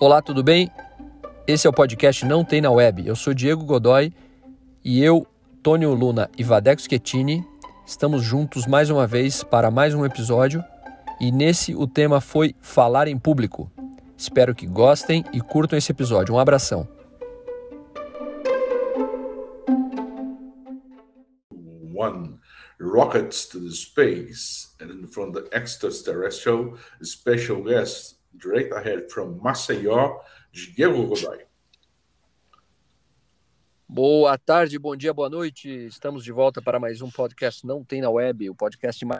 Olá, tudo bem? Esse é o podcast Não Tem na Web. Eu sou Diego Godoy e eu, Tônio Luna e Vadeco Schettini estamos juntos mais uma vez para mais um episódio e nesse o tema foi falar em público. Espero que gostem e curtam esse episódio. Um abração. One rockets to the space and from the extraterrestrial special guest direct ahead from Maceió, Diego Godoy. Boa tarde, bom dia, boa noite. Estamos de volta para mais um podcast Não Tem na Web, o podcast de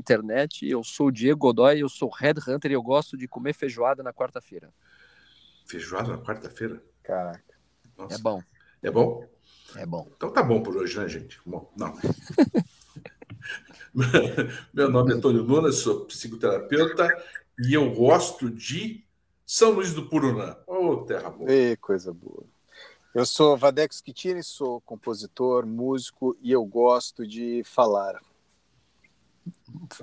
internet. Eu sou o Diego Godoy, eu sou headhunter e eu gosto de comer feijoada na quarta-feira. Feijoada na quarta-feira? Caraca. Nossa. É bom. É bom? É bom. Então tá bom por hoje, né, gente? Bom, não. Meu nome é Antônio Luna, sou psicoterapeuta e eu gosto de São Luís do Purunã. Ô, oh, terra boa. Ei, coisa boa. Eu sou Vadeco Schettini, sou compositor, músico e eu gosto de falar.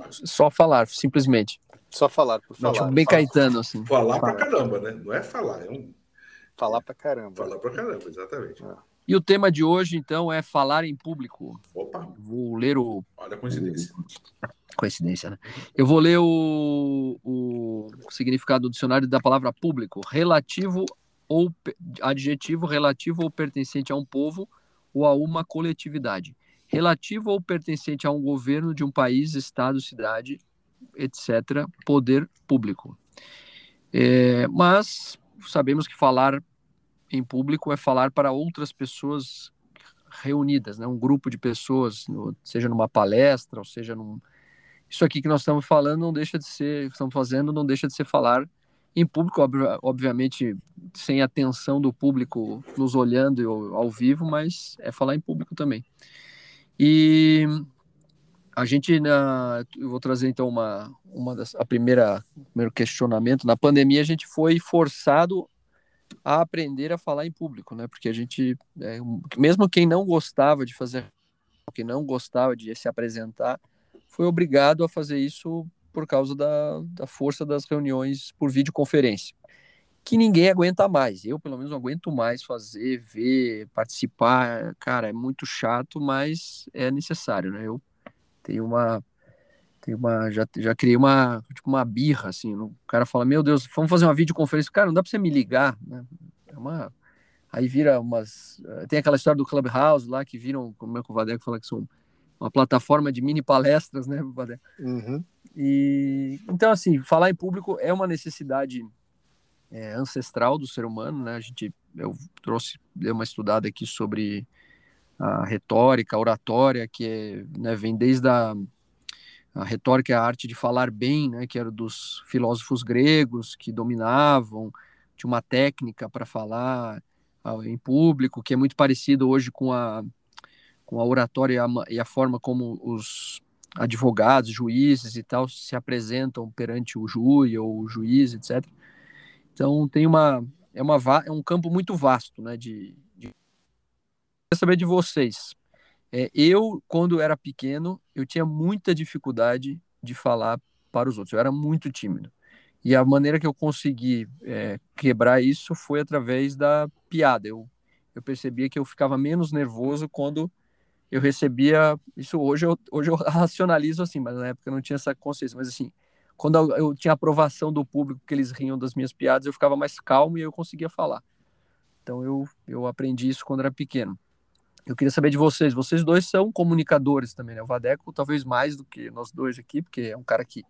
Só falar, simplesmente. Só falar, por favor. Tipo, bem Caetano, assim. Falar, falar pra caramba, né? Não é falar, é um... Falar pra caramba. Falar pra caramba, exatamente. É. E o tema de hoje, então, é falar em público. Opa! Vou ler o. Olha a coincidência. O... Coincidência, né? Eu vou ler o... o significado do dicionário da palavra público. Relativo ou adjetivo relativo ou pertencente a um povo ou a uma coletividade. Relativo ou pertencente a um governo de um país, estado, cidade, etc. Poder público. É, mas sabemos que falar em público é falar para outras pessoas reunidas, né? um grupo de pessoas, seja numa palestra, ou seja num. Isso aqui que nós estamos falando não deixa de ser, estamos fazendo, não deixa de ser falar em público, obviamente sem atenção do público nos olhando ao vivo, mas é falar em público também. E a gente, na, eu vou trazer então uma, uma das, a primeira, primeiro questionamento. Na pandemia a gente foi forçado a aprender a falar em público, né? Porque a gente, é, mesmo quem não gostava de fazer, quem não gostava de se apresentar, foi obrigado a fazer isso por causa da, da força das reuniões por videoconferência, que ninguém aguenta mais. Eu, pelo menos, não aguento mais fazer, ver, participar. Cara, é muito chato, mas é necessário, né? Eu tenho uma tem uma, já, já criei uma, tipo uma birra, assim, o cara fala, meu Deus, vamos fazer uma videoconferência, cara, não dá para você me ligar, né? É uma, aí vira umas, eh, tem aquela história do Clubhouse lá, que viram, como é que o Vadeco fala que são uma plataforma de mini palestras, né, Vadeco? Uhum. E, então, assim, falar em público é uma necessidade é, ancestral do ser humano, né, a gente, eu trouxe, dei uma estudada aqui sobre a retórica, a oratória, que é, né, vem desde a a retórica é a arte de falar bem, né, que era dos filósofos gregos que dominavam, tinha uma técnica para falar uh, em público, que é muito parecido hoje com a, com a oratória e a, e a forma como os advogados, juízes e tal se apresentam perante o júri ou o juiz, etc. Então tem uma é uma é um campo muito vasto, né, de, de... Saber de vocês. É, eu, quando era pequeno, eu tinha muita dificuldade de falar para os outros. Eu era muito tímido. E a maneira que eu consegui é, quebrar isso foi através da piada. Eu, eu percebia que eu ficava menos nervoso quando eu recebia. Isso hoje eu, hoje eu racionalizo assim, mas na época eu não tinha essa consciência. Mas assim, quando eu, tinha aprovação do público, que eles riam das minhas piadas, eu ficava mais calmo e eu conseguia falar. Então eu, eu aprendi isso quando era pequeno. Eu queria saber de vocês. Vocês dois são comunicadores também, né? O Vadeco talvez mais do que nós dois aqui, porque é um cara que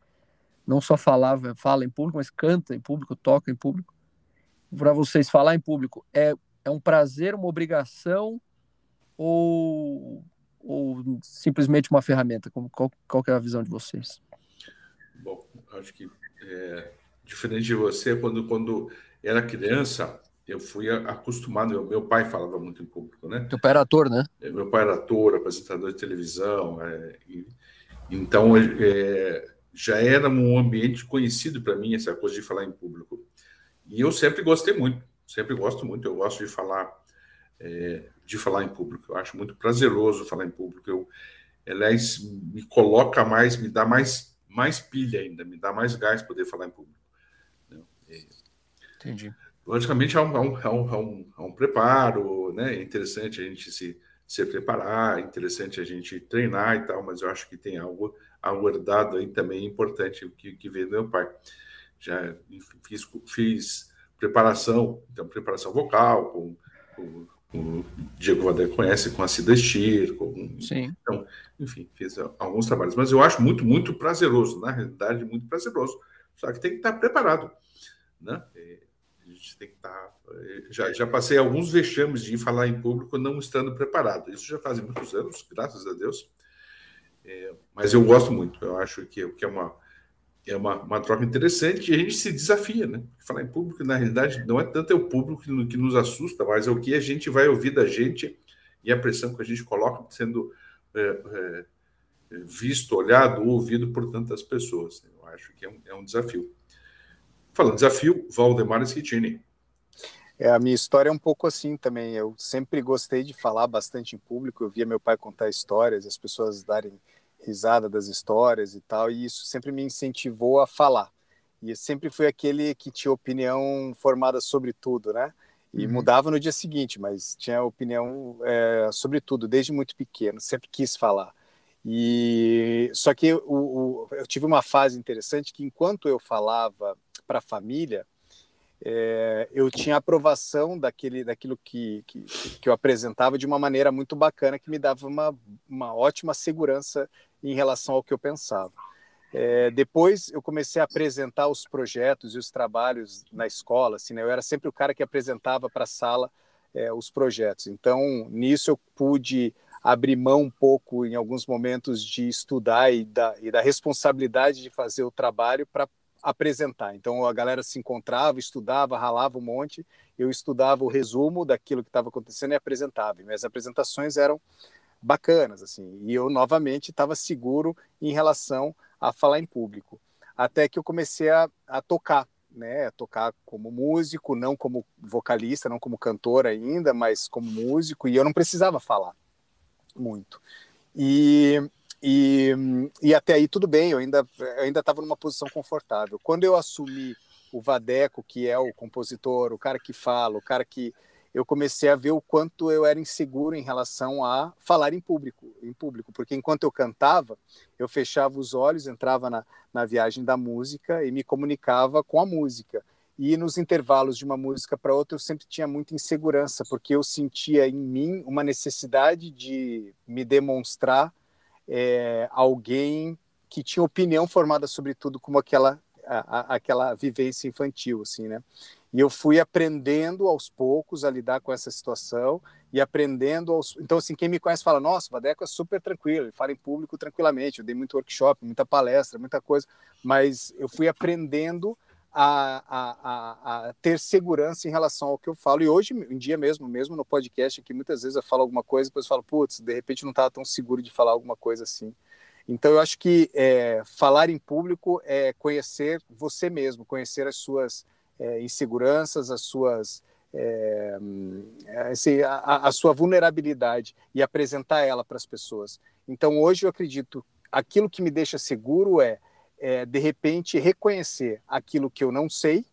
não só falava, fala em público, mas canta em público, toca em público. Para vocês falar em público é, é um prazer, uma obrigação ou, ou simplesmente uma ferramenta? Como, qual, qual é a visão de vocês? Bom, acho que é, diferente de você, quando, quando era criança, eu fui acostumado. Meu, meu, pai falava muito em público, né? Teu pai era ator, né? É, meu pai era ator, apresentador de televisão. É, e, então, é, já era um ambiente conhecido para mim, essa coisa de falar em público. E eu sempre gostei muito, sempre gosto muito. Eu gosto de falar, é, de falar em público. Eu acho muito prazeroso falar em público. Eu, aliás, me coloca mais, me dá mais, mais pilha ainda, me dá mais gás poder falar em público. Né? É, Entendi. Logicamente, há um, há um, há um, há um, preparo, né? É interessante a gente se, se preparar, é interessante a gente treinar e tal, mas eu acho que tem algo, algo herdado aí também importante que, que veio do meu pai. Já fiz, fiz preparação, então, preparação vocal, com, com, o Diego Vadé conhece, com a Cida Stier, com, Sim. Então, enfim, fiz alguns trabalhos, mas eu acho muito, muito prazeroso, na realidade, muito prazeroso. Só que tem que estar preparado, né? Gente tem que estar. Eh, já, já passei alguns vexames de falar em público não estando preparado. Isso já faz muitos anos, graças a Deus. É, mas eu gosto muito. Eu acho que, que é uma é uma, uma troca interessante e a gente se desafia, né? Falar em público, na realidade, não é tanto é o público que, que nos assusta, mas é o que a gente vai ouvir da gente e a pressão que a gente coloca sendo é, é, visto, olhado, ouvido por tantas pessoas. Eu acho que é um, é um desafio. Falando desafio, Valdemar Schittini. É, a minha história é um pouco assim também. Eu sempre gostei de falar bastante em público. Eu via meu pai contar histórias, as pessoas darem risada das histórias e tal, e isso sempre me incentivou a falar. E eu sempre fui aquele que tinha opinião formada sobre tudo, né? E uhum. mudava no dia seguinte, mas tinha opinião é, sobre tudo, desde muito pequeno, sempre quis falar. E só que o, o, eu tive uma fase interessante que enquanto eu falava para a família, é, eu tinha aprovação daquele, daquilo que, que, que, eu apresentava de uma maneira muito bacana, que me dava uma, uma ótima segurança em relação ao que eu pensava. É, depois eu comecei a apresentar os projetos e os trabalhos na escola. Assim, né? Eu era sempre o cara que apresentava para a sala é, os projetos. Então, nisso eu pude abrir mão um pouco, em alguns momentos, de estudar e da, e da responsabilidade de fazer o trabalho para apresentar. Então a galera se encontrava, estudava, ralava um monte, eu estudava o resumo daquilo que estava acontecendo e apresentava. E minhas apresentações eram bacanas, assim, e eu novamente estava seguro em relação a falar em público. Até que eu comecei a, a tocar, né, a tocar como músico, não como vocalista, não como cantor ainda, mas como músico, e eu não precisava falar muito. E e, e até aí tudo bem, eu ainda estava numa posição confortável. Quando eu assumi o Vadeco, que é o compositor, o cara que fala, o cara que eu comecei a ver o quanto eu era inseguro em relação a falar em público, em público, porque enquanto eu cantava, eu fechava os olhos, entrava na, na viagem da música e me comunicava com a música. E nos intervalos de uma música para outra, eu sempre tinha muita insegurança, porque eu sentia em mim uma necessidade de me demonstrar é, alguém que tinha opinião formada sobre tudo, como aquela, a, a, aquela vivência infantil, assim, né? E eu fui aprendendo aos poucos a lidar com essa situação e aprendendo aos... Então, assim, quem me conhece fala, nossa, o Vadeco é super tranquilo, ele fala em público tranquilamente, eu dei muito workshop, muita palestra, muita coisa, mas eu fui aprendendo a, a, a, ter segurança em relação ao que eu falo. E hoje em dia mesmo, mesmo no podcast, que muitas vezes eu falo alguma coisa, depois eu falo, putz, de repente não estava tão seguro de falar alguma coisa assim. Então eu acho que é, falar em público é conhecer você mesmo, conhecer as suas é, inseguranças, as suas é, assim, a, a sua vulnerabilidade e apresentar ela para as pessoas. Então hoje eu acredito, aquilo que me deixa seguro é é, de repente, reconhecer aquilo que eu não sei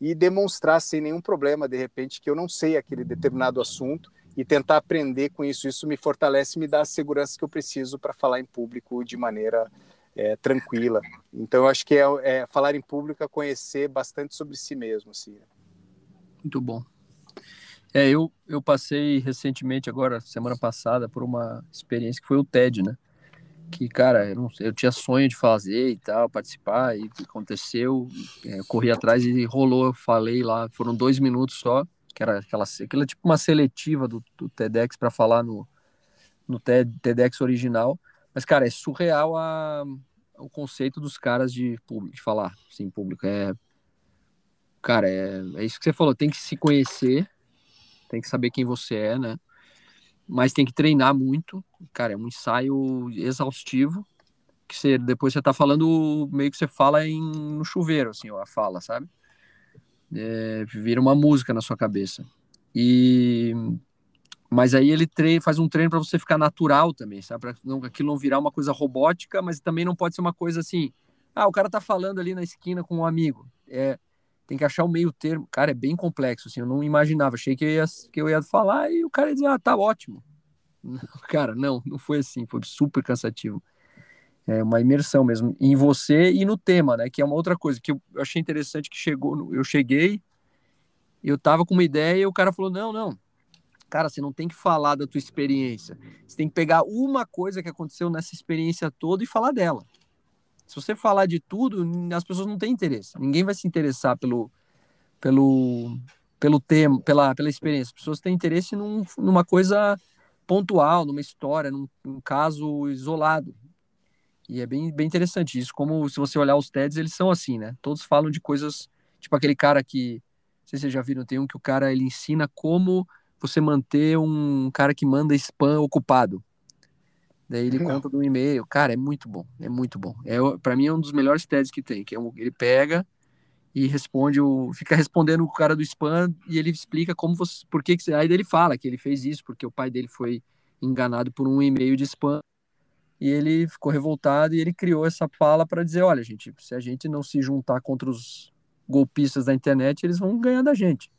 e demonstrar sem nenhum problema, de repente, que eu não sei aquele determinado assunto e tentar aprender com isso. Isso me fortalece me dá a segurança que eu preciso para falar em público de maneira é, tranquila. Então, eu acho que é, é, falar em público é conhecer bastante sobre si mesmo. Assim, né? Muito bom. É, eu, eu passei recentemente, agora, semana passada, por uma experiência que foi o TED, né? Que, cara, eu, não, eu, tinha sonho de fazer e tal, participar, e aconteceu, é, corri atrás e rolou, eu falei lá, foram dois minutos só, que era aquela, aquela tipo uma seletiva do, do TEDx para falar no, no TED, TEDx original, mas, cara, é surreal a, o conceito dos caras de, público, de falar, assim, público, é, cara, é, é isso que você falou, tem que se conhecer, tem que saber quem você é, né, mas tem que treinar muito. Cara, é um ensaio exaustivo. Que você, depois você tá falando, meio que você fala em, no chuveiro, assim, a fala, sabe? É, vira uma música na sua cabeça. E mas aí ele treina, faz um treino para você ficar natural também, sabe? Para não, aquilo não virar uma coisa robótica, mas também não pode ser uma coisa assim. Ah, o cara tá falando ali na esquina com um amigo. É, tem que achar o meio termo. Cara, é bem complexo, assim, eu não imaginava. Achei que eu ia, que eu ia falar e o cara ia dizer, ah, tá ótimo. Cara, não, não foi assim, foi super cansativo. É uma imersão mesmo em você e no tema, né? Que é uma outra coisa que eu achei interessante que chegou, eu cheguei, eu tava com uma ideia e o cara falou: "Não, não. Cara, você não tem que falar da tua experiência. Você tem que pegar uma coisa que aconteceu nessa experiência toda e falar dela. Se você falar de tudo, as pessoas não têm interesse. Ninguém vai se interessar pelo pelo pelo tema, pela pela experiência. As pessoas têm interesse num, numa coisa pontual, numa história, num, num caso isolado. E é bem, bem interessante isso, como se você olhar os TEDs, eles são assim, né? Todos falam de coisas, tipo aquele cara que, não sei se vocês já viram, tem um que o cara, ele ensina como você manter um cara que manda spam ocupado. Daí ele conta do e-mail. Cara, é muito bom, é muito bom. É, para mim é um dos melhores TEDs que tem, que é um, ele pega e responde o fica respondendo o cara do spam e ele explica como você, por que, que aí ele fala que ele fez isso porque o pai dele foi enganado por um e-mail de spam e ele ficou revoltado e ele criou essa fala para dizer, olha, gente, se a gente não se juntar contra os golpistas da internet, eles vão ganhar da gente.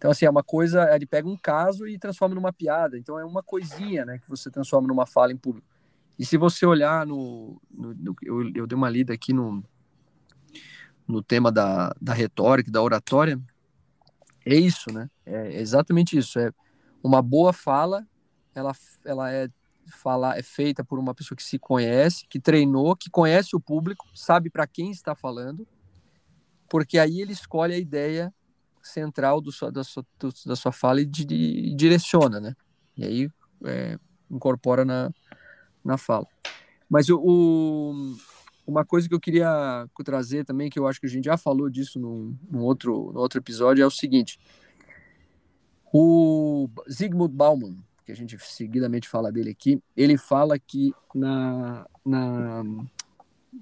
Então, assim, é uma coisa, ele pega um caso e transforma numa piada. Então, é uma coisinha, né, que você transforma numa fala em público. E se você olhar no... no, no eu, eu dei uma lida aqui no, no tema da, da retórica, da oratória, é isso, né? É exatamente isso. É uma boa fala, ela, ela é falar é feita por uma pessoa que se conhece, que treinou, que conhece o público, sabe para quem está falando, porque aí ele escolhe a ideia central do sua, da, sua, da sua fala e, de, e direciona, né? E aí é, incorpora na, na fala. Mas o, o, uma coisa que eu queria trazer também, que eu acho que a gente já falou disso num, num outro, no outro episódio, é o seguinte. O Zygmunt Bauman, que a gente seguidamente fala dele aqui, ele fala que na, na,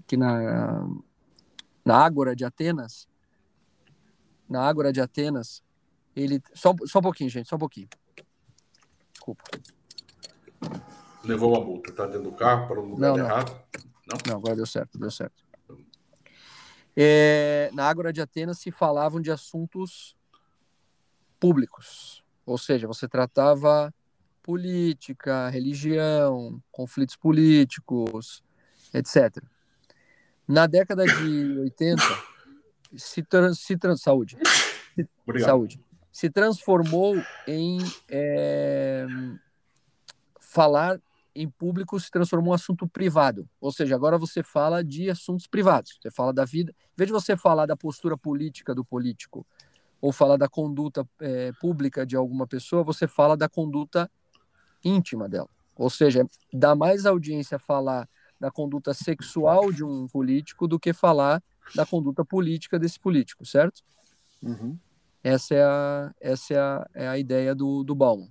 que na, na Ágora de Atenas, na Ágora de Atenas, ele. Só, só um pouquinho, gente, só um pouquinho. Desculpa. Levou uma multa, tá dentro do carro para um lugar não, não. errado? Não? Não, agora deu certo, deu certo. É, na Ágora de Atenas se falavam de assuntos públicos, ou seja, você tratava política, religião, conflitos políticos, etc. Na década de 80, se, trans, se trans, saúde, Obrigado. saúde, se transformou em é, falar em público se transformou em um assunto privado. Ou seja, agora você fala de assuntos privados. Você fala da vida. Em vez de você falar da postura política do político ou falar da conduta é, pública de alguma pessoa, você fala da conduta íntima dela. Ou seja, dá mais audiência falar da conduta sexual de um político do que falar da conduta política desse político, certo? Uhum. Essa é a, essa é a, é a ideia do, do Bauman.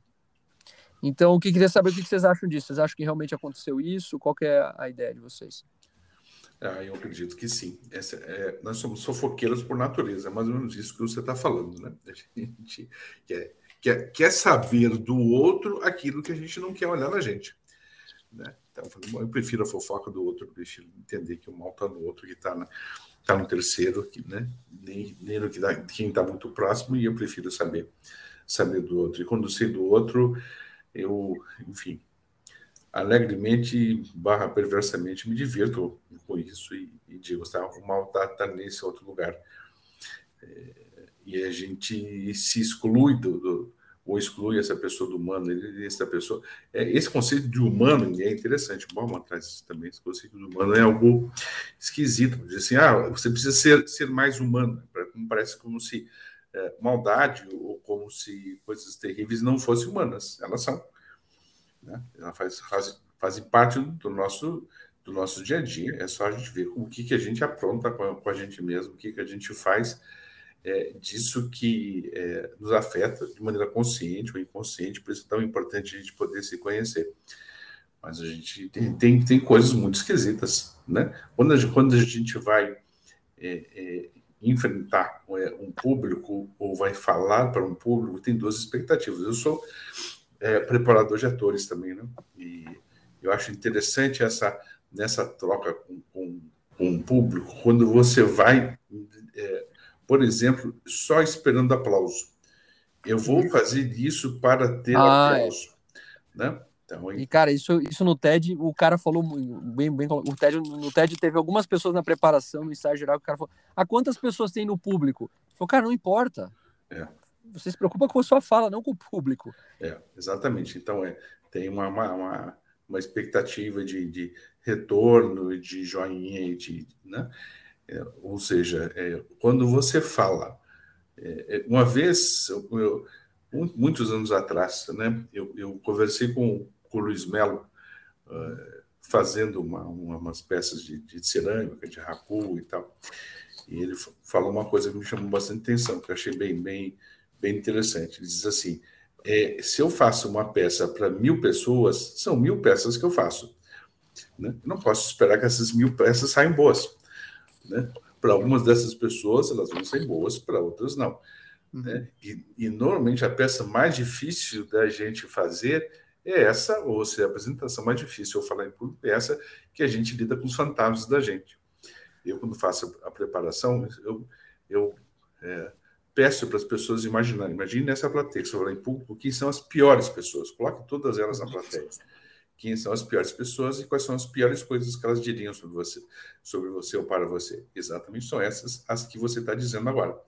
Então, o que queria saber o que vocês acham disso? Vocês acham que realmente aconteceu isso? Qual é a ideia de vocês? Ah, eu acredito que sim. Essa, é, nós somos sofoqueiros por natureza, é mais ou menos isso que você está falando, né? A gente quer quer, quer saber do outro aquilo que a gente não quer olhar na gente. Né? Então, eu prefiro a fofoca do outro, eu prefiro entender que o mal está no outro, que está tá no terceiro, que, né? nem, nem no que quem está muito próximo, e eu prefiro saber, saber do outro. E quando sei do outro, eu, enfim, alegremente barra perversamente me divirto com isso e, e digo, tá, o mal está tá nesse outro lugar. É, e a gente se exclui do, do, ou exclui essa pessoa do humano, essa pessoa. É, esse conceito de humano é interessante. Bom, traz isso também. Esse conceito de humano é algo esquisito. Diz assim, ah, você precisa ser, ser mais humano. Parece como se é, maldade ou como se coisas terríveis não fossem humanas. Elas são. Né? Elas faz, faz, parte do nosso do nosso dia a dia. É só a gente ver o que, que a gente apronta com a, com a gente mesmo, o que, que a gente faz é, disso que é, nos afeta de maneira consciente ou inconsciente, por isso é tão importante a gente poder se conhecer. Mas a gente tem, tem, tem coisas muito esquisitas, né? Quando a gente, quando a gente vai é, é enfrentar é, um público ou vai falar para um público, tem duas expectativas. Eu sou é, preparador de atores também, né? E eu acho interessante essa nessa troca com, com, com o público, quando você vai por exemplo, só esperando aplauso. Eu vou uhum. fazer isso para ter ah, é. aplauso. É. Né? Então, e, cara, isso, isso no TED, o cara falou bem, bem. O TED, no TED teve algumas pessoas na preparação, no ensaio geral, que o cara falou: a quantas pessoas tem no público? Falou, cara, não importa. É. Você se preocupa com a sua fala, não com o público. É, exatamente. Então, é, tem uma, uma, uma, uma expectativa de, de retorno, de joinha, de, né? É, ou seja, é, quando você fala, é, é uma vez, eu, eu, muitos anos atrás, né, eu, eu conversei com, com o Luiz Melo, uh, fazendo uma, uma, umas peças de, de, cerâmica, de rapu e tal. E ele falou uma coisa que me chamou bastante atenção, que eu achei bem, bem, bem interessante. Ele diz assim: é, se eu faço uma peça para mil pessoas, são mil peças que eu faço. Né? Eu não posso esperar que essas mil peças saiam boas. Né? Para algumas dessas pessoas, elas vão ser boas, para outras não. Uhum. Né? E, e, normalmente a peça mais difícil da gente fazer é essa, ou se a apresentação mais difícil eu falar em público, é essa que a gente lida com os fantasmas da gente. Eu, quando faço a preparação, eu, eu é, peço para as pessoas imaginarem. Imagine essa plateia, se eu falar em público, quem são as piores pessoas. Coloque todas elas na plateia quem são as piores pessoas e quais são as piores coisas que elas diriam sobre você, sobre você ou para você. Exatamente são essas as que você está dizendo agora.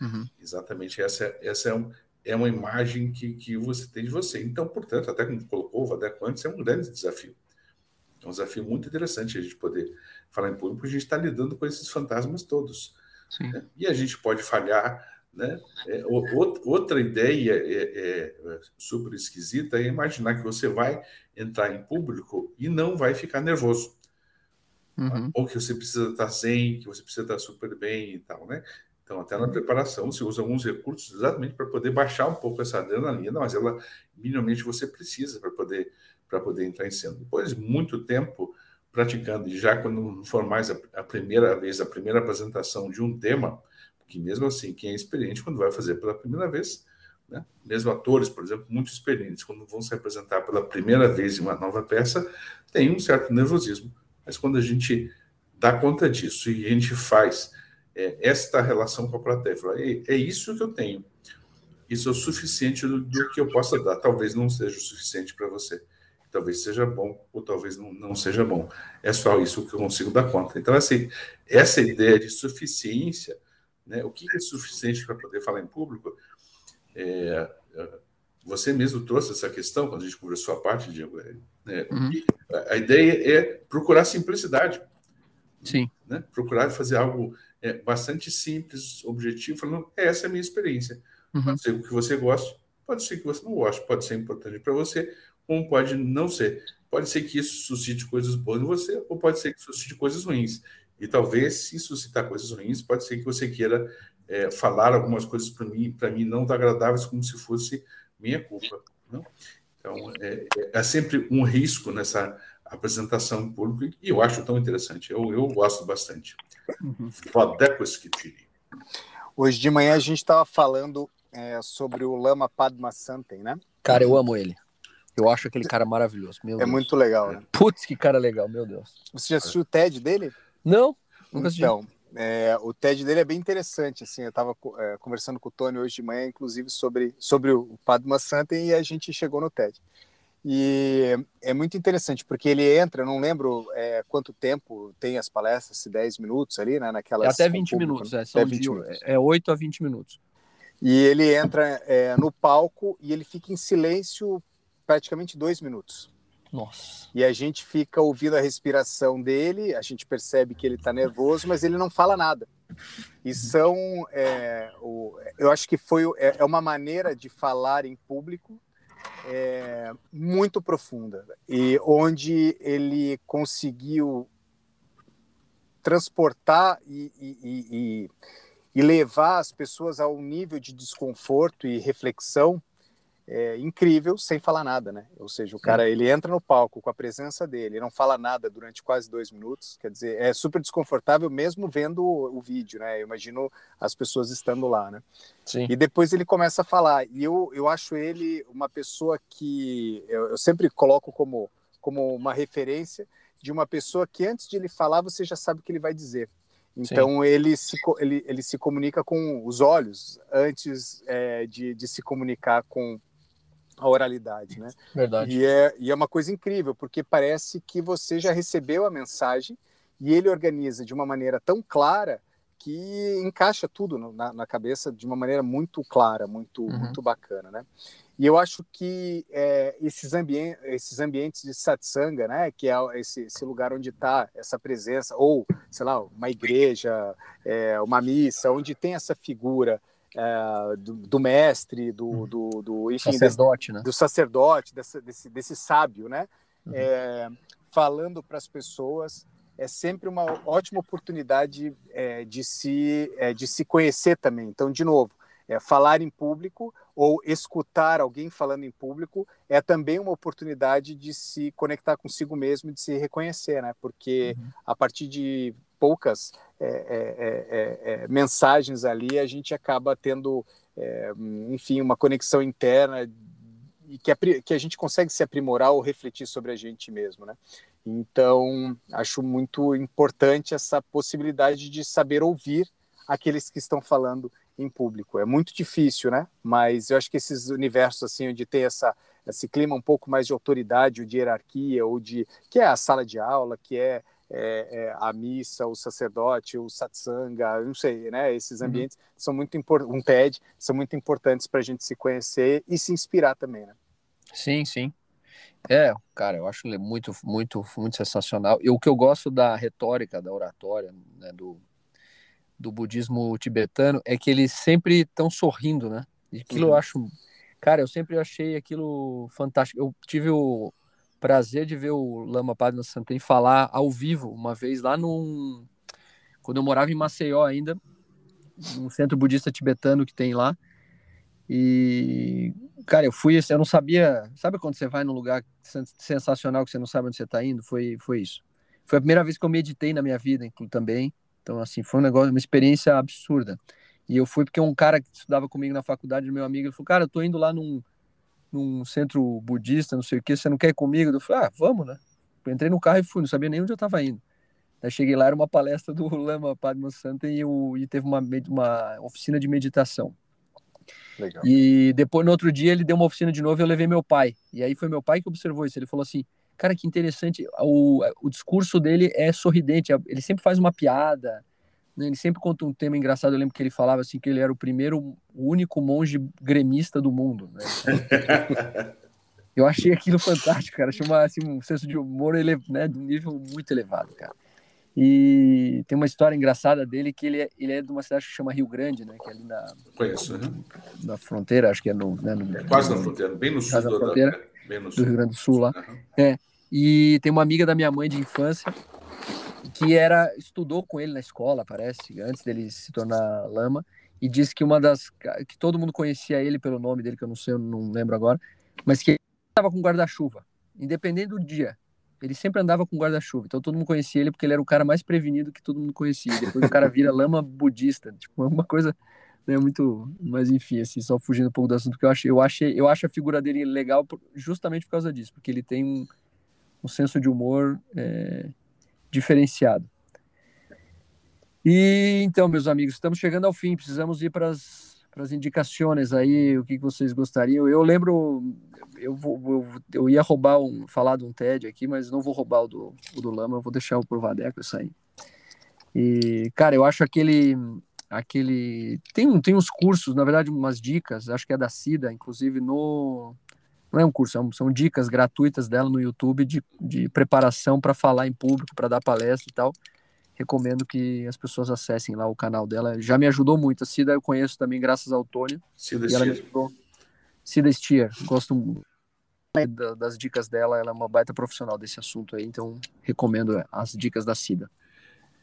Uhum. Exatamente essa, essa é, um, é uma imagem que, que você tem de você. Então, portanto, até como colocou o Vadeco antes, é um grande desafio. É um desafio muito interessante a gente poder falar em público, a gente está lidando com esses fantasmas todos. Né? E a gente pode falhar, né? É, outra ideia é, é, é, super esquisita é imaginar que você vai entrar em público e não vai ficar nervoso. Uhum. Ou que você precisa estar zen, que você precisa estar super bem e tal, né? Então, até na uhum. preparação, você usa alguns recursos exatamente para poder baixar um pouco essa adrenalina, mas ela, minimamente, você precisa para poder, poder entrar em cena. Depois de muito tempo praticando, e já quando for mais a, a primeira vez, a primeira apresentação de um tema, que mesmo assim, quem é experiente, quando vai fazer pela primeira vez, né? mesmo atores, por exemplo, muito experientes, quando vão se apresentar pela primeira vez em uma nova peça, tem um certo nervosismo. Mas quando a gente dá conta disso e a gente faz é, esta relação com a plateia, fala, é isso que eu tenho, isso é o suficiente do, do que eu possa dar. Talvez não seja o suficiente para você talvez seja bom ou talvez não, não, seja bom. É só isso que eu consigo dar conta. Então, assim, essa ideia de suficiência né? O que é suficiente para poder falar em público? É, é, você mesmo trouxe essa questão quando a gente conversou a parte, Diego. É, né? Uhum. A ideia é procurar simplicidade. Sim. Né? Procurar fazer algo é, bastante simples, objetivo, falando, essa é a minha experiência. Uhum. Pode ser o que você goste, pode ser que você não goste, pode ser importante para você, como pode não ser. Pode ser que isso suscite coisas boas em você, ou pode ser que suscite coisas ruins. E talvez, se suscitar coisas ruins, pode ser que você queira é, falar algumas coisas para mim, para mim não agradáveis, como se fosse minha culpa. Não? Então, é, é, sempre um risco nessa apresentação em público e eu acho tão interessante. Eu, eu gosto bastante. Uhum. Hoje de manhã a gente estava falando é, sobre o Lama Padma Santen, né? Cara, eu amo ele. Eu acho aquele cara maravilhoso. é Deus. muito legal, né? Putz, que cara legal, meu Deus. Você já assistiu o TED dele? Não, nunca. Então, é, o TED dele é bem interessante, assim, eu estava é, conversando com o Tony hoje de manhã, inclusive, sobre, sobre o Padma Santen e a gente chegou no TED. E é muito interessante, porque ele entra, não lembro é, quanto tempo tem as palestras, se 10 minutos ali, né, naquelas... É até 20 público, minutos, é, são até 20 de, minutos. é 8 a 20 minutos. E ele entra é, no palco e ele fica em silêncio praticamente dois minutos. Nossa. E a gente fica ouvindo a respiração dele, a gente percebe que ele está nervoso, mas ele não fala nada. E são, é, o, eu acho que foi é, é uma maneira de falar em público é, muito profunda e onde ele conseguiu transportar e, e, e, e levar as pessoas a um nível de desconforto e reflexão é, incrível sem falar nada, né? Ou seja, o cara ele entra no palco com a presença dele, não fala nada durante quase dois minutos, quer dizer, é super desconfortável mesmo vendo o, o vídeo, né? Eu imagino as pessoas estando lá, né? Sim. E depois ele começa a falar, e eu, eu acho ele uma pessoa que eu, eu sempre coloco como, como uma referência de uma pessoa que antes de ele falar você já sabe o que ele vai dizer. Então ele se, ele, ele se comunica com os olhos antes é, de, de se comunicar com a oralidade, né? Verdade. E é, e é uma coisa incrível, porque parece que você já recebeu a mensagem e ele organiza de uma maneira tão clara que encaixa tudo na, na cabeça de uma maneira muito clara, muito, uhum. muito bacana, né? E eu acho que é, esses, ambien esses ambientes de satsanga, né, que é esse, esse lugar onde está essa presença, ou, sei lá, uma igreja, é, uma missa, onde tem essa figura é, do, do, mestre, do, uhum. do, do enfim, sacerdote, desse, né? do sacerdote, desse, desse, desse sábio, né, uhum. É, falando para as pessoas é sempre uma ótima oportunidade é, de, se, é, de se conhecer também. Então, de novo, é, falar em público ou escutar alguém falando em público é também uma oportunidade de se conectar consigo mesmo, de se reconhecer, né? Porque uhum. a partir de poucas é, é, é, mensagens ali, a gente acaba tendo, enfim, uma conexão interna e que a, que a gente consegue se aprimorar ou refletir sobre a gente mesmo, né? Então, acho muito importante essa possibilidade de saber ouvir aqueles que estão falando em público. É muito difícil, né? Mas eu acho que esses universos assim onde tem essa esse clima um pouco mais de autoridade, ou de hierarquia, ou de que é a sala de aula, que é, é, é a missa, o sacerdote, o satsanga, não sei, né? Esses uhum. ambientes uhum. são muito importantes, um TED, são muito importantes para a gente se conhecer e se inspirar também, né? Sim, sim. É, cara, eu acho muito, muito, muito sensacional. E o que eu gosto da retórica, da oratória, né, do, do budismo tibetano, é que eles sempre estão sorrindo, né? E aquilo uhum. eu acho. Cara, eu sempre achei aquilo fantástico. Eu tive o prazer de ver o Lama Padma Santen falar ao vivo uma vez lá num. Quando eu morava em Maceió ainda, num centro budista tibetano que tem lá. E, cara, eu fui, eu não sabia. Sabe quando você vai num lugar sensacional que você não sabe onde você está indo? Foi, foi isso. Foi a primeira vez que eu meditei na minha vida também. Então, assim, foi um negócio, uma experiência absurda. E eu fui porque um cara que estudava comigo na faculdade, meu amigo, ele falou: Cara, eu tô indo lá num, num centro budista, não sei o que, você não quer ir comigo? Eu falei: Ah, vamos, né? Eu entrei no carro e fui, não sabia nem onde eu estava indo. Daí cheguei lá, era uma palestra do Lama Padma Santa e, eu, e teve uma, uma oficina de meditação. Legal. E depois, no outro dia, ele deu uma oficina de novo e eu levei meu pai. E aí foi meu pai que observou isso. Ele falou assim: Cara, que interessante. O, o discurso dele é sorridente. Ele sempre faz uma piada. Né? Ele sempre conta um tema engraçado. Eu lembro que ele falava assim que ele era o primeiro, o único monge gremista do mundo. Né? eu achei aquilo fantástico, cara. Achei uma, assim, um senso de humor ele, né, de um nível muito elevado, cara. E tem uma história engraçada dele que ele é, ele é de uma cidade que chama Rio Grande, né? Que é ali na, Conheço, uhum. na fronteira, acho que é no. Né, no é quase no, na fronteira, bem no sul. Da, fronteira, da, bem no sul. do Rio Grande do Sul lá. Uhum. É. E tem uma amiga da minha mãe de infância que era estudou com ele na escola, parece, antes dele se tornar lama, e disse que uma das que todo mundo conhecia ele pelo nome dele, que eu não sei, eu não lembro agora, mas que estava com guarda-chuva, independente do dia. Ele sempre andava com guarda-chuva, então todo mundo conhecia ele porque ele era o cara mais prevenido que todo mundo conhecia. Depois o cara vira lama budista, tipo, uma coisa né, muito, mas enfim, assim, só fugindo um pouco do assunto que eu achei, eu achei, eu acho a figura dele legal justamente por causa disso, porque ele tem um, um senso de humor é, diferenciado. E então, meus amigos, estamos chegando ao fim, precisamos ir para as indicações aí, o que, vocês gostariam. Eu lembro, eu, vou, eu, eu, ia roubar um, falar de um TED aqui, mas não vou roubar o do, o do Lama, vou deixar o pro Vadeco sair. E, cara, eu acho aquele, aquele, tem, tem uns cursos, na verdade, umas dicas, acho que é da Cida, inclusive no, não é um curso, são, são dicas gratuitas dela no YouTube de, de preparação para falar em público, para dar palestra e tal recomendo que as pessoas acessem lá o canal dela. Já me ajudou muito. A Cida eu conheço também graças ao Tônio. Cida e ela me ajudou. Cida Stier, gosto das dicas dela, ela é uma baita profissional desse assunto aí, então recomendo as dicas da Cida.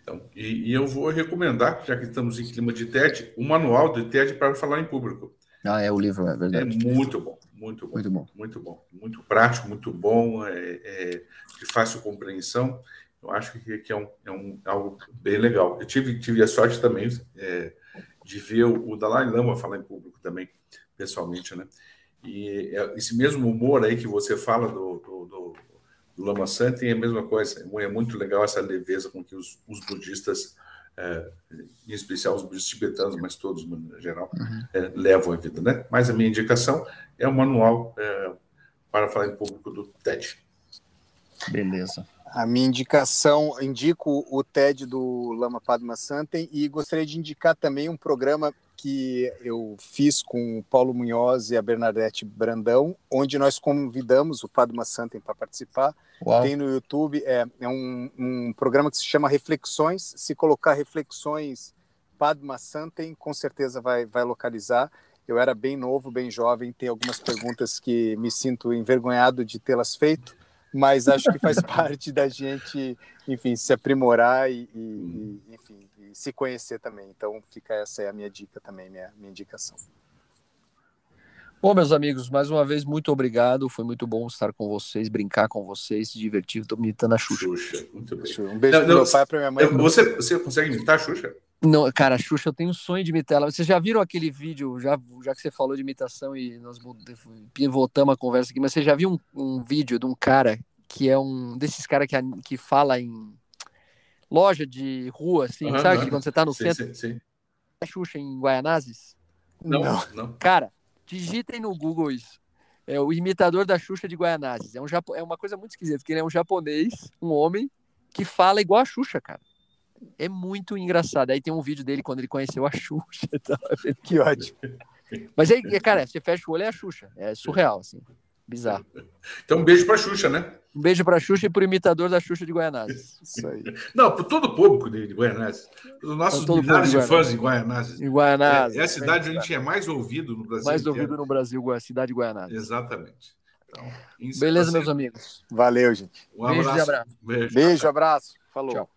Então, e, e, eu vou recomendar, já que estamos em clima de TED, o manual de TED para falar em público. Ah, é o livro, é verdade. É muito bom, muito bom, muito bom, muito bom, muito prático, muito bom, é, é de fácil compreensão eu acho que, que é, um, é um, algo bem legal. Eu tive, tive a sorte também é, de ver o, o, Dalai Lama falar em público também, pessoalmente, né? E é, esse mesmo humor aí que você fala do, do, do, do Lama Santen é a mesma coisa. É muito legal essa leveza com que os, os budistas é, em especial os budistas tibetanos, mas todos, no geral, uhum. é, levam a vida. Né? Mas a minha indicação é o manual é, para falar em público do TED. Beleza. A minha indicação, indico o TED do Lama Padma Santen e gostaria de indicar também um programa que eu fiz com o Paulo Munhoz e a Bernadette Brandão, onde nós convidamos o Padma Santen para participar. Uau. Tem no YouTube, é, é um, um, programa que se chama Reflexões. Se colocar Reflexões Padma Santen, com certeza vai, vai localizar. Eu era bem novo, bem jovem, tem algumas perguntas que me sinto envergonhado de tê-las feito, mas acho que faz parte da gente, enfim, se aprimorar e, e, e enfim, se conhecer também. Então, fica essa é a minha dica também, minha, minha indicação. Bom, meus amigos, mais uma vez, muito obrigado. Foi muito bom estar com vocês, brincar com vocês, se divertir. Estou imitando a Xuxa. Xuxa, muito bem. Um beijo para meu pai, para minha mãe. Você, você consegue imitar a Xuxa? Não, cara, a Xuxa, eu tenho um sonho de imitar ela. Vocês já viram aquele vídeo, já, já que você falou de imitação e nós voltamos a conversa aqui, mas você já viu um, um vídeo de um cara que é um desses caras que, que fala em loja de rua, assim, uhum, sabe? Uhum. Quando você tá no sim, centro. Sim, sim. É Xuxa em Guaianazes? Não, não, não. Cara, digitem no Google isso. É o imitador da Xuxa de Guaianazes. É, um, é uma coisa muito esquisita, porque ele é um japonês, um homem, que fala igual a Xuxa, cara. É muito engraçado. Aí tem um vídeo dele quando ele conheceu a Xuxa. Que ótimo. Mas aí, cara, você fecha o olho é a Xuxa. É surreal, assim. Bizarro. Então, um beijo pra Xuxa, né? Um beijo pra Xuxa e pro imitador da Xuxa de Guaianazes. Isso aí. Não, por todo o público de Guaianazes. Os nossos milhares de fãs em Guaianazes. Em Guaianazes. É, é a cidade onde a gente é mais ouvido no Brasil. Mais inteiro. ouvido no Brasil, a cidade de Guaianazes. Exatamente. Então, Beleza, meus amigos. Valeu, gente. Um abraço. Beijo e abraço. Beijo, Beijo abraço. Falou. Tchau.